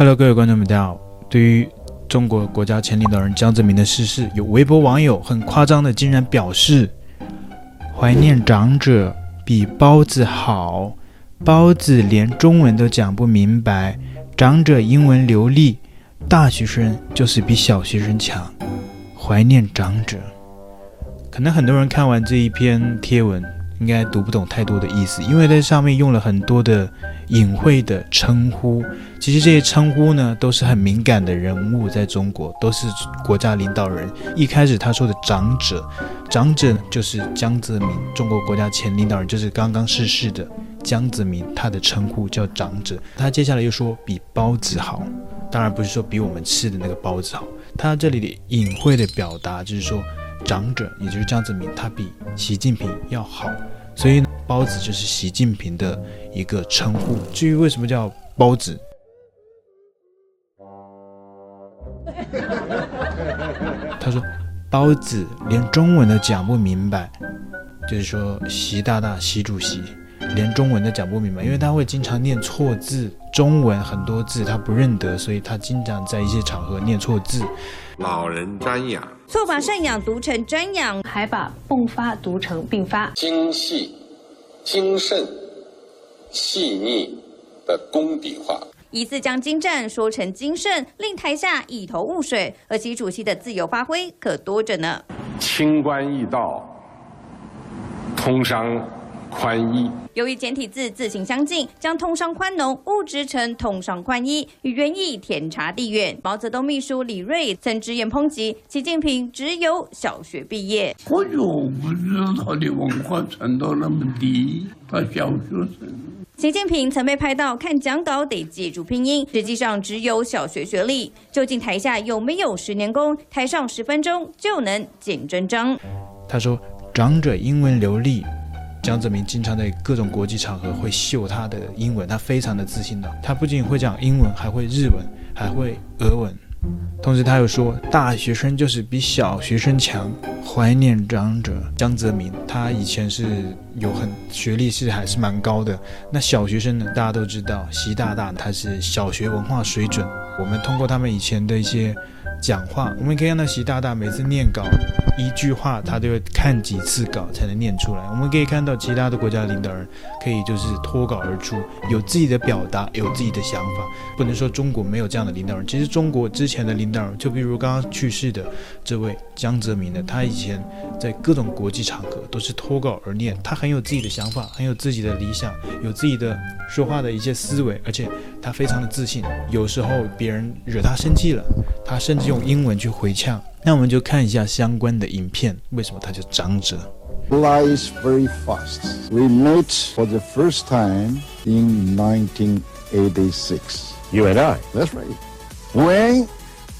Hello，各位观众们，大家好。对于中国国家前领导人江泽民的逝世，有微博网友很夸张的，竟然表示怀念长者比包子好。包子连中文都讲不明白，长者英文流利，大学生就是比小学生强。怀念长者，可能很多人看完这一篇贴文，应该读不懂太多的意思，因为在上面用了很多的。隐晦的称呼，其实这些称呼呢，都是很敏感的人物，在中国都是国家领导人。一开始他说的长者，长者就是江泽民，中国国家前领导人，就是刚刚逝世的江泽民，他的称呼叫长者。他接下来又说比包子好，当然不是说比我们吃的那个包子好。他这里的隐晦的表达就是说，长者也就是江泽民，他比习近平要好，所以呢。包子就是习近平的一个称呼。至于为什么叫包子，他说包子连中文都讲不明白，就是说习大大、习主席连中文都讲不明白，因为他会经常念错字，中文很多字他不认得，所以他经常在一些场合念错字。老人瞻仰，错把赡养读成瞻仰，还把迸发读成并发。精细。精慎、细腻的功底话，一次将精湛说成精慎，令台下一头雾水。而习主席的自由发挥可多着呢。清官易道，通商宽衣。由于简体字字形相近，将通商宽农误植成通商宽衣，与原意天差地远。毛泽东秘书李锐曾直言抨击习近平只有小学毕业。我就不知道他的文化程度那么低，他小学生。习近平曾被拍到看讲稿得借助拼音，实际上只有小学学历。究竟台下有没有十年功？台上十分钟就能见真章。他说：“长者英文流利。”江泽民经常在各种国际场合会秀他的英文，他非常的自信的。他不仅会讲英文，还会日文，还会俄文。同时，他又说大学生就是比小学生强。怀念长者江泽民，他以前是有很学历是还是蛮高的。那小学生呢？大家都知道，习大大他是小学文化水准。我们通过他们以前的一些讲话，我们可以看到习大大每次念稿。一句话，他都要看几次稿才能念出来。我们可以看到其他的国家领导人可以就是脱稿而出，有自己的表达，有自己的想法。不能说中国没有这样的领导人。其实中国之前的领导人，就比如刚刚去世的这位江泽民的，他以前在各种国际场合都是脱稿而念，他很有自己的想法，很有自己的理想，有自己的说话的一些思维，而且他非常的自信。有时候别人惹他生气了，他甚至用英文去回呛。那我们就看一下相关的影片，为什么他叫长者？Flies very fast. We met for the first time in 1986. You and I. That's right. When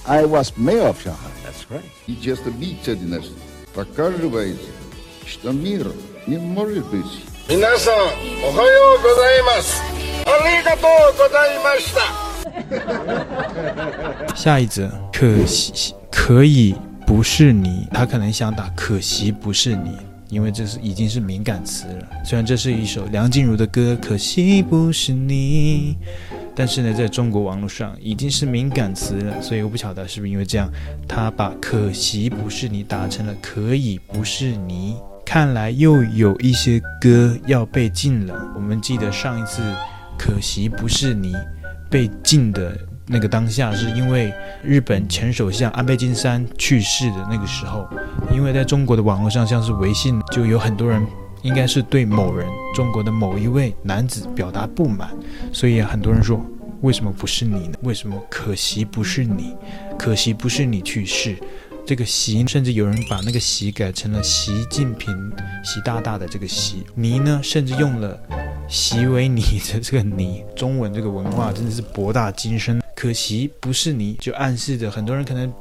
I was mayor of Shanghai. That's right. И часто биться показывается, что мир не может быть. 皆さん、おはようございます。ありがとうございました。下一则， 可惜。可以不是你，他可能想打。可惜不是你，因为这是已经是敏感词了。虽然这是一首梁静茹的歌，可惜不是你，但是呢，在中国网络上已经是敏感词了。所以我不晓得是不是因为这样，他把可惜不是你打成了可以不是你。看来又有一些歌要被禁了。我们记得上一次可惜不是你被禁的。那个当下是因为日本前首相安倍晋三去世的那个时候，因为在中国的网络上，像是微信，就有很多人应该是对某人，中国的某一位男子表达不满，所以很多人说，为什么不是你呢？为什么可惜不是你？可惜不是你去世。这个习，甚至有人把那个习改成了习近平、习大大的这个习。你呢，甚至用了习为你的这个你。中文这个文化真的是博大精深。可惜不是你，就暗示着很多人可能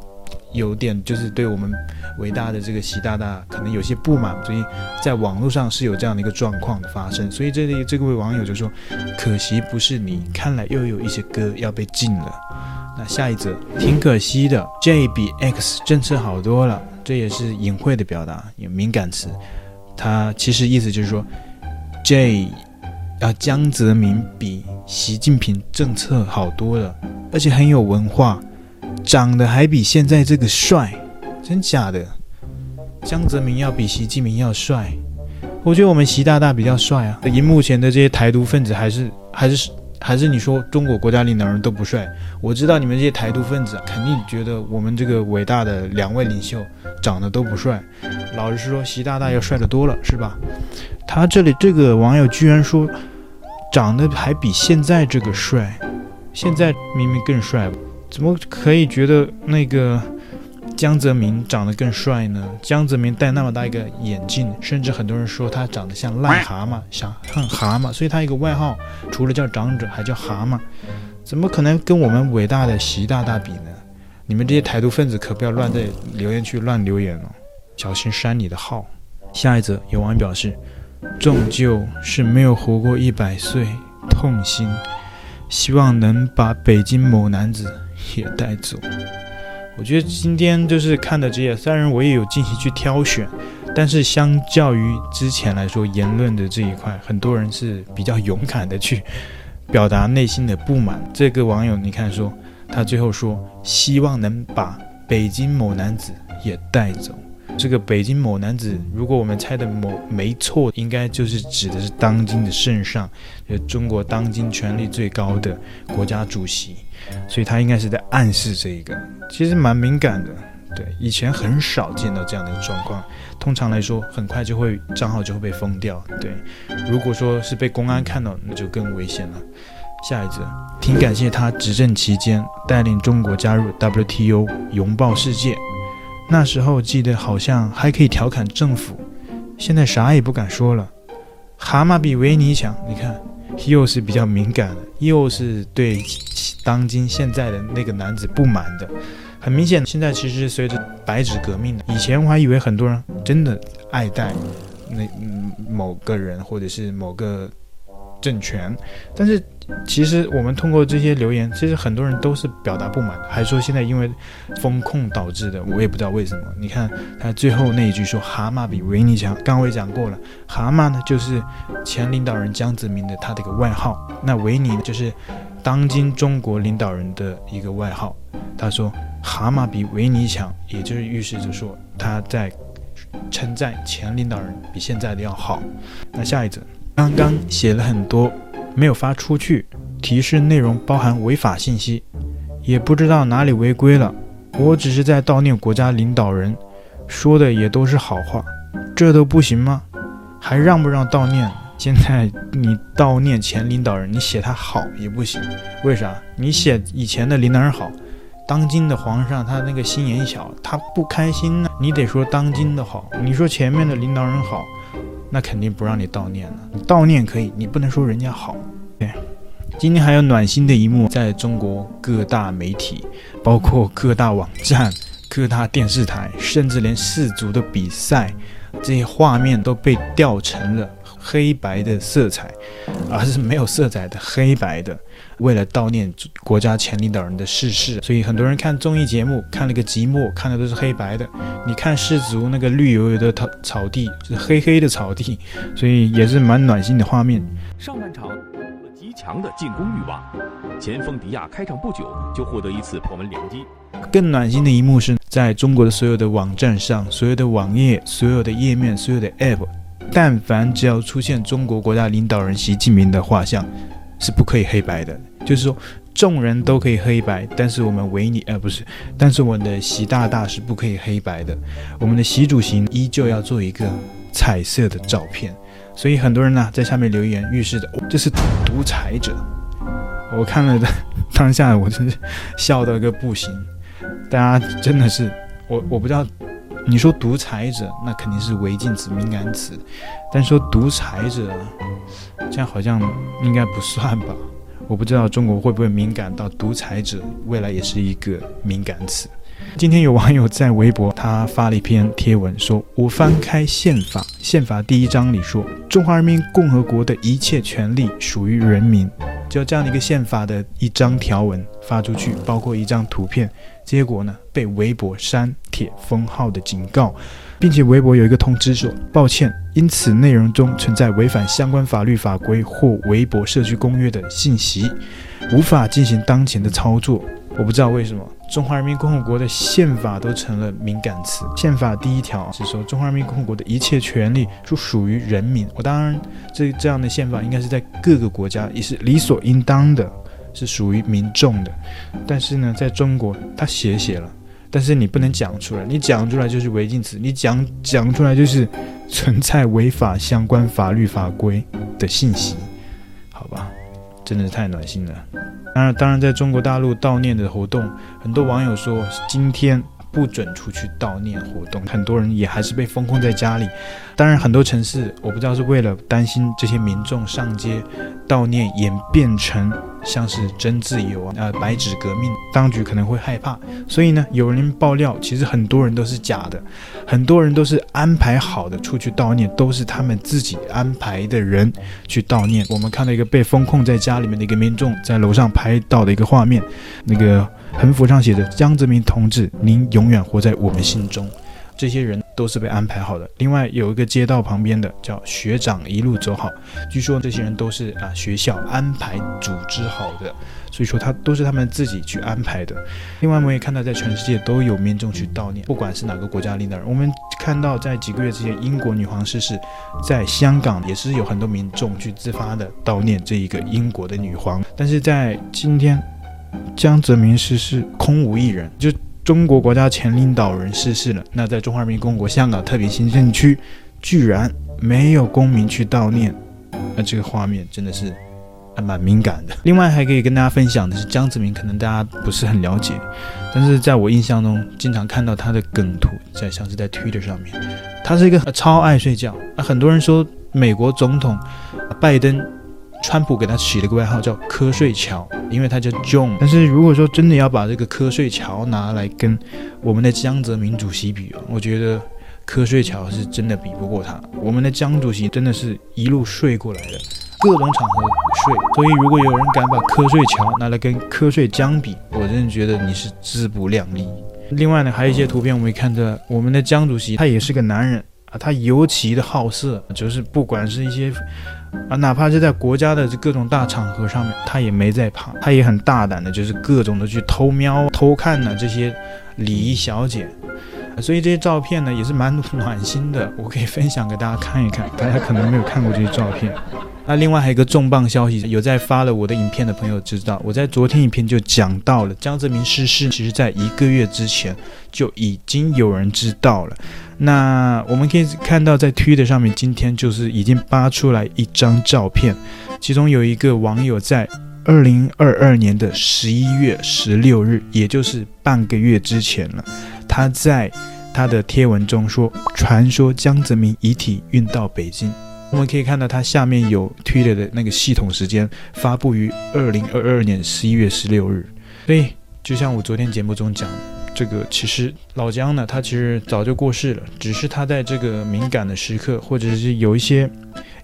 有点就是对我们伟大的这个习大大可能有些不满，所以在网络上是有这样的一个状况的发生。所以这里这位网友就说：“可惜不是你，看来又有一些歌要被禁了。”那下一则挺可惜的，J 比 X 政策好多了，这也是隐晦的表达，有敏感词。它其实意思就是说，J 啊，江泽民比习近平政策好多了，而且很有文化，长得还比现在这个帅，真假的？江泽民要比习近平要帅？我觉得我们习大大比较帅啊。荧幕前的这些台独分子还是还是还是你说中国国家领导人都不帅？我知道你们这些台独分子肯定觉得我们这个伟大的两位领袖长得都不帅。老实说，习大大要帅得多了，是吧？他这里这个网友居然说，长得还比现在这个帅，现在明明更帅，怎么可以觉得那个江泽民长得更帅呢？江泽民戴那么大一个眼镜，甚至很多人说他长得像癞蛤蟆，像像蛤蟆，所以他一个外号除了叫长者，还叫蛤蟆，怎么可能跟我们伟大的习大大比呢？你们这些台独分子可不要乱在留言区乱留言哦，小心删你的号。下一则有网友表示。终究是没有活过一百岁，痛心。希望能把北京某男子也带走。我觉得今天就是看的这些，虽然我也有进行去挑选，但是相较于之前来说，言论的这一块，很多人是比较勇敢的去表达内心的不满。这个网友，你看说，他最后说，希望能把北京某男子也带走。这个北京某男子，如果我们猜的某没错，应该就是指的是当今的圣上，就中国当今权力最高的国家主席，所以他应该是在暗示这一个，其实蛮敏感的。对，以前很少见到这样的状况，通常来说，很快就会账号就会被封掉。对，如果说是被公安看到，那就更危险了。下一则，挺感谢他执政期间带领中国加入 WTO，拥抱世界。那时候记得好像还可以调侃政府，现在啥也不敢说了。蛤蟆比维尼强，你看，又是比较敏感的，又是对当今现在的那个男子不满的。很明显，现在其实随着白纸革命的，以前我还以为很多人真的爱戴那某个人或者是某个政权，但是。其实我们通过这些留言，其实很多人都是表达不满，还说现在因为风控导致的，我也不知道为什么。你看他最后那一句说“蛤蟆比维尼强”，刚我也讲过了，蛤蟆呢就是前领导人江泽民的他的一个外号，那维尼呢就是当今中国领导人的一个外号。他说“蛤蟆比维尼强”，也就是预示着说他在称赞前领导人比现在的要好。那下一则，刚刚写了很多。没有发出去，提示内容包含违法信息，也不知道哪里违规了。我只是在悼念国家领导人，说的也都是好话，这都不行吗？还让不让悼念？现在你悼念前领导人，你写他好也不行，为啥？你写以前的领导人好，当今的皇上他那个心眼小，他不开心呢。你得说当今的好，你说前面的领导人好。那肯定不让你悼念了。你悼念可以，你不能说人家好。对，今天还有暖心的一幕，在中国各大媒体，包括各大网站、各大电视台，甚至连世足的比赛，这些画面都被调成了黑白的色彩，而是没有色彩的黑白的。为了悼念国家前领导人的逝世，所以很多人看综艺节目看了个寂寞，看的都是黑白的。你看世足那个绿油油的草草地，是黑黑的草地，所以也是蛮暖心的画面。上半场有了极强的进攻欲望，前锋迪亚开场不久就获得一次破门良机。更暖心的一幕是在中国的所有的网站上，所有的网页、所有的页面、所有的 App，但凡只要出现中国国家领导人习近平的画像，是不可以黑白的。就是说，众人都可以黑白，但是我们维尼，呃，不是，但是我们的习大大是不可以黑白的。我们的习主席依旧要做一个彩色的照片。所以很多人呢在下面留言，预示着这是独裁者。我看了的当下，我真是笑到个不行。大家真的是，我我不知道，你说独裁者，那肯定是违禁词、敏感词，但说独裁者，这样好像应该不算吧。我不知道中国会不会敏感到独裁者，未来也是一个敏感词。今天有网友在微博，他发了一篇贴文，说：“我翻开宪法，宪法第一章里说，中华人民共和国的一切权利属于人民。”就这样的一个宪法的一张条文发出去，包括一张图片，结果呢被微博删帖封号的警告。并且微博有一个通知说，抱歉，因此内容中存在违反相关法律法规或微博社区公约的信息，无法进行当前的操作。我不知道为什么中华人民共和国的宪法都成了敏感词。宪法第一条是说，中华人民共和国的一切权利都属于人民。我当然，这这样的宪法应该是在各个国家也是理所应当的，是属于民众的。但是呢，在中国，他写写了。但是你不能讲出来，你讲出来就是违禁词，你讲讲出来就是存在违法相关法律法规的信息，真的是太暖心了。当然，当然，在中国大陆悼念的活动，很多网友说今天。不准出去悼念活动，很多人也还是被封控在家里。当然，很多城市我不知道是为了担心这些民众上街悼念演变成像是真自由啊、呃、白纸革命，当局可能会害怕。所以呢，有人爆料，其实很多人都是假的，很多人都是安排好的出去悼念，都是他们自己安排的人去悼念。我们看到一个被封控在家里面的一个民众在楼上拍到的一个画面，那个。横幅上写着“江泽民同志，您永远活在我们心中”。这些人都是被安排好的。另外有一个街道旁边的叫“学长一路走好”，据说这些人都是啊学校安排组织好的，所以说他都是他们自己去安排的。另外我们也看到，在全世界都有民众去悼念，不管是哪个国家领导人。我们看到在几个月之前，英国女皇逝世，在香港也是有很多民众去自发的悼念这一个英国的女皇。但是在今天。江泽民逝世，空无一人。就中国国家前领导人逝世了，那在中华人民共和国香港特别行政区，居然没有公民去悼念，那这个画面真的是还蛮敏感的。另外还可以跟大家分享的是，江泽民可能大家不是很了解，但是在我印象中，经常看到他的梗图，在像是在 Twitter 上面，他是一个超爱睡觉。啊，很多人说美国总统拜登。川普给他起了个外号叫“瞌睡桥”，因为他叫 John。但是如果说真的要把这个“瞌睡桥”拿来跟我们的江泽民主席比，我觉得“瞌睡桥”是真的比不过他。我们的江主席真的是一路睡过来的，各种场合睡。所以如果有人敢把“瞌睡桥”拿来跟“瞌睡江”比，我真的觉得你是自不量力。另外呢，还有一些图片我们看到，我们的江主席他也是个男人啊，他尤其的好色，就是不管是一些。啊，哪怕是在国家的这各种大场合上面，他也没在怕，他也很大胆的，就是各种的去偷瞄、偷看呢这些礼仪小姐，所以这些照片呢也是蛮暖心的，我可以分享给大家看一看，大家可能没有看过这些照片。那另外还有一个重磅消息，有在发了我的影片的朋友知道，我在昨天影片就讲到了江泽民逝世，其实在一个月之前就已经有人知道了。那我们可以看到，在 Twitter 上面，今天就是已经扒出来一张照片，其中有一个网友在二零二二年的十一月十六日，也就是半个月之前了，他在他的贴文中说，传说江泽民遗体运到北京。我们可以看到，它下面有 Twitter 的那个系统时间，发布于二零二二年十一月十六日。所以，就像我昨天节目中讲。这个其实老姜呢，他其实早就过世了，只是他在这个敏感的时刻，或者是有一些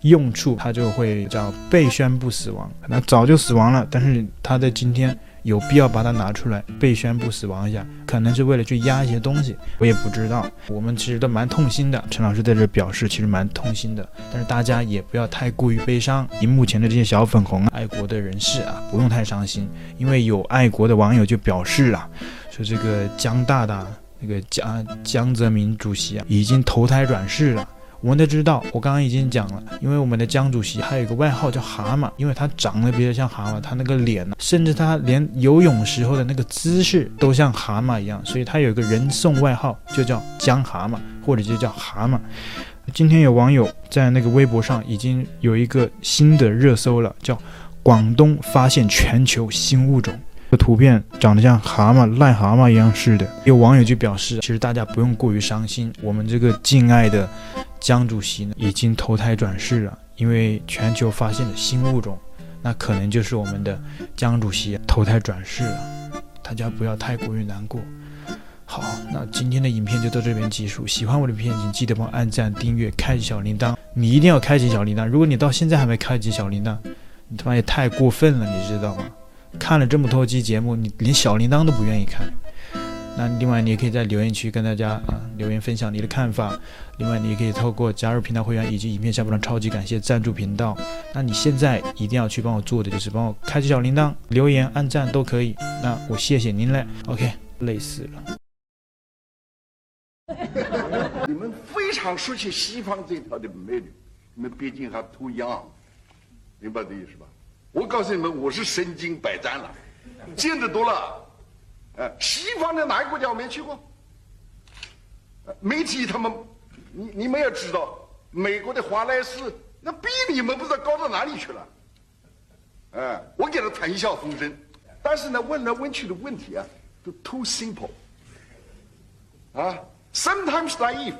用处，他就会叫被宣布死亡。那早就死亡了，但是他在今天有必要把它拿出来被宣布死亡一下，可能是为了去压一些东西，我也不知道。我们其实都蛮痛心的，陈老师在这表示其实蛮痛心的，但是大家也不要太过于悲伤。荧幕前的这些小粉红爱国的人士啊，不用太伤心，因为有爱国的网友就表示了。说这个江大大，那个江江泽民主席啊，已经投胎转世了。我们都知道，我刚刚已经讲了，因为我们的江主席还有一个外号叫蛤蟆，因为他长得比较像蛤蟆，他那个脸呢，甚至他连游泳时候的那个姿势都像蛤蟆一样，所以他有个人送外号，就叫江蛤蟆，或者就叫蛤蟆。今天有网友在那个微博上已经有一个新的热搜了，叫广东发现全球新物种。这图片长得像蛤蟆、癞蛤蟆一样似的，有网友就表示，其实大家不用过于伤心，我们这个敬爱的江主席呢，已经投胎转世了，因为全球发现了新物种，那可能就是我们的江主席投胎转世了，大家不要太过于难过。好，那今天的影片就到这边结束，喜欢我的片，请记得帮我按赞、订阅、开启小铃铛，你一定要开启小铃铛，如果你到现在还没开启小铃铛，你他妈也太过分了，你知道吗？看了这么多期节目，你连小铃铛都不愿意开，那另外，你也可以在留言区跟大家啊、留言分享你的看法。另外，你也可以透过加入频道会员以及影片下方的超级感谢赞助频道。那你现在一定要去帮我做的就是帮我开启小铃铛、留言、按赞都可以。那我谢谢您嘞。OK，累死了。你们非常熟悉西方这条的美女，你们毕竟还 too young，明白这意思吧？我告诉你们，我是身经百战了，见得多了。呃，西方的哪个国家我没去过？媒体他们，你你们也知道，美国的华莱士那比你们不知道高到哪里去了。哎，我给他谈笑风生，但是呢，问来问去的问题啊，都 too simple。啊，sometimes naive。